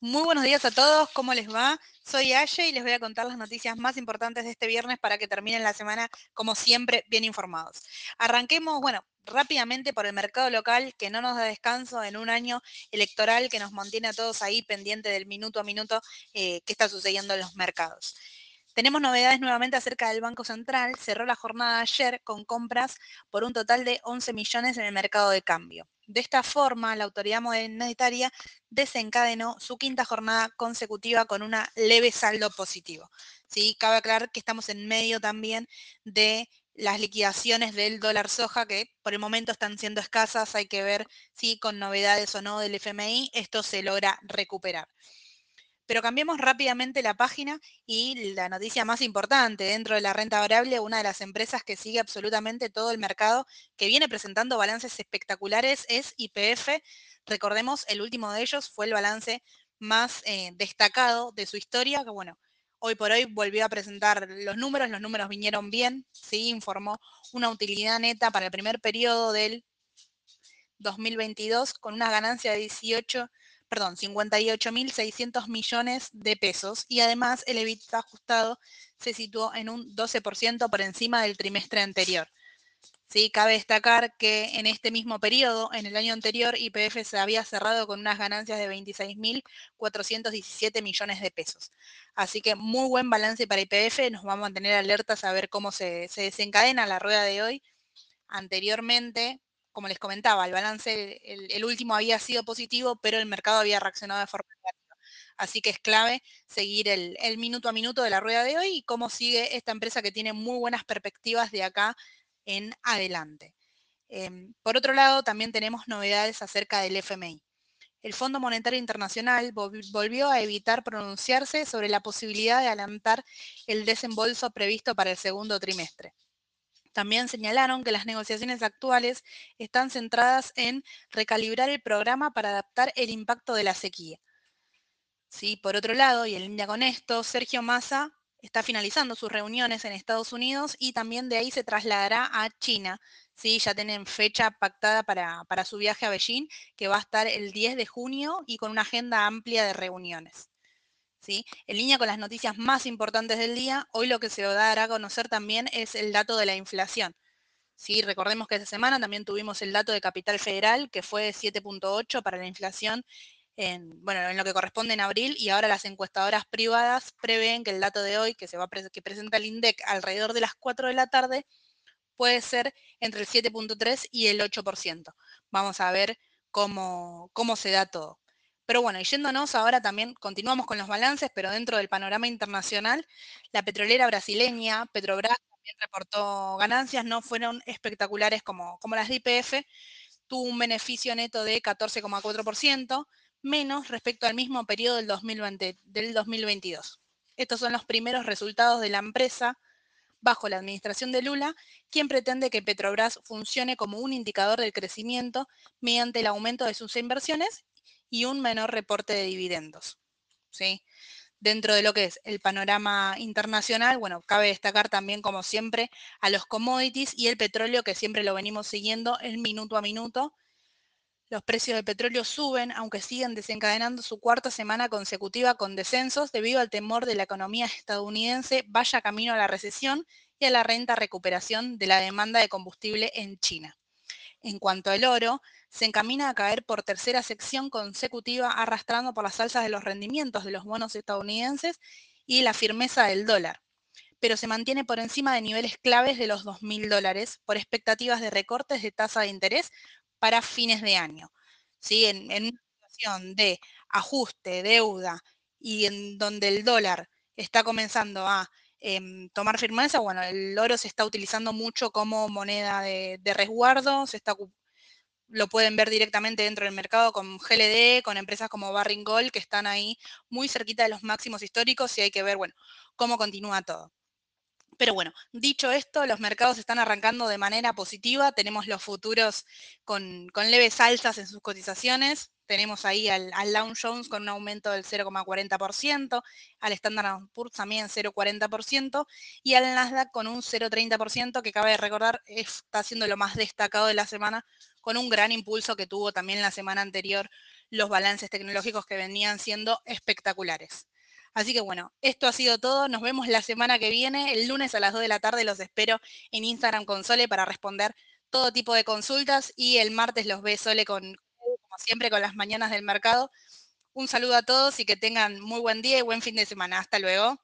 Muy buenos días a todos, ¿cómo les va? Soy Aye y les voy a contar las noticias más importantes de este viernes para que terminen la semana, como siempre, bien informados. Arranquemos, bueno, rápidamente por el mercado local, que no nos da descanso en un año electoral que nos mantiene a todos ahí pendiente del minuto a minuto eh, que está sucediendo en los mercados. Tenemos novedades nuevamente acerca del Banco Central. Cerró la jornada ayer con compras por un total de 11 millones en el mercado de cambio. De esta forma, la autoridad monetaria desencadenó su quinta jornada consecutiva con una leve saldo positivo. ¿sí? Cabe aclarar que estamos en medio también de las liquidaciones del dólar soja que por el momento están siendo escasas. Hay que ver si con novedades o no del FMI esto se logra recuperar. Pero cambiemos rápidamente la página y la noticia más importante dentro de la renta variable, una de las empresas que sigue absolutamente todo el mercado, que viene presentando balances espectaculares, es IPF. Recordemos, el último de ellos fue el balance más eh, destacado de su historia, que bueno, hoy por hoy volvió a presentar los números, los números vinieron bien, sí, informó una utilidad neta para el primer periodo del 2022 con una ganancia de 18 perdón, 58.600 millones de pesos y además el EBITDA ajustado se situó en un 12% por encima del trimestre anterior. Sí, cabe destacar que en este mismo periodo, en el año anterior, IPF se había cerrado con unas ganancias de 26.417 millones de pesos. Así que muy buen balance para IPF, nos vamos a mantener alertas a ver cómo se, se desencadena la rueda de hoy. Anteriormente, como les comentaba, el balance, el, último había sido positivo, pero el mercado había reaccionado de forma negativa. Así que es clave seguir el, minuto a minuto de la rueda de hoy y cómo sigue esta empresa que tiene muy buenas perspectivas de acá en adelante. Em, por otro lado, también tenemos novedades acerca del FMI. El Fondo Monetario Internacional volvió a evitar pronunciarse sobre la posibilidad de adelantar el desembolso previsto para el segundo trimestre. También señalaron que las negociaciones actuales están centradas en recalibrar el programa para adaptar el impacto de la sequía. ¿Sí? Por otro lado, y en línea con esto, Sergio Massa está finalizando sus reuniones en Estados Unidos y también de ahí se trasladará a China. ¿sí? Ya tienen fecha pactada para, para su viaje a Beijing, que va a estar el 10 de junio y con una agenda amplia de reuniones. En línea con las noticias más importantes del día, hoy lo que se dará a conocer también es el dato de la inflación. ¿sí? Recordemos que esta semana también tuvimos el dato de Capital Federal, que fue 7.8 para la inflación en, bueno, en lo que corresponde en abril, y ahora las encuestadoras privadas prevén que el dato de hoy, que, se va que presenta el INDEC alrededor de las 4 de la tarde, puede ser entre el 7.3 y el 8%. Vamos a ver cómo, cómo se da todo. Pero bueno, y yéndonos ahora también, continuamos con los balances, pero dentro del panorama internacional, la petrolera brasileña, Petrobras, también reportó ganancias, no fueron espectaculares como, como las de IPF, tuvo un beneficio neto de 14,4%, menos respecto al mismo periodo del, 2020, del 2022. Estos son los primeros resultados de la empresa bajo la administración de Lula, quien pretende que Petrobras funcione como un indicador del crecimiento mediante el aumento de sus inversiones y un menor reporte de dividendos. ¿sí? Dentro de lo que es el panorama internacional, bueno, cabe destacar también, como siempre, a los commodities y el petróleo, que siempre lo venimos siguiendo el minuto a minuto. Los precios del petróleo suben, aunque siguen desencadenando su cuarta semana consecutiva con descensos debido al temor de la economía estadounidense vaya camino a la recesión y a la renta recuperación de la demanda de combustible en China. En cuanto al oro, se encamina a caer por tercera sección consecutiva arrastrando por las alzas de los rendimientos de los bonos estadounidenses y la firmeza del dólar, pero se mantiene por encima de niveles claves de los 2.000 dólares por expectativas de recortes de tasa de interés para fines de año. ¿Sí? En, una situación de ajuste, deuda y en donde el dólar está comenzando a em, tomar firmeza, bueno, el oro se está utilizando mucho como moneda de, de resguardo, se está lo pueden ver directamente dentro del mercado con GLD, con empresas como Barring Gold, que están ahí muy cerquita de los máximos históricos y hay que ver, bueno, cómo continúa todo. Pero bueno, dicho esto, los mercados están arrancando de manera positiva. Tenemos los futuros con, leves alzas en sus cotizaciones tenemos ahí al, al Dow Jones con un aumento del 0,40%, al Standard Poor's también 0,40% y al Nasdaq con un 0,30% que cabe recordar está siendo lo más destacado de la semana con un gran impulso que tuvo también la semana anterior los balances tecnológicos que venían siendo espectaculares. Así que bueno, esto ha sido todo. Nos vemos la semana que viene, el lunes a las 2 de la tarde. Los espero en Instagram con Sole para responder todo tipo de consultas y el martes los ve Sole con siempre con las mañanas del mercado. Un saludo a todos y que tengan muy buen día y buen fin de semana. Hasta luego.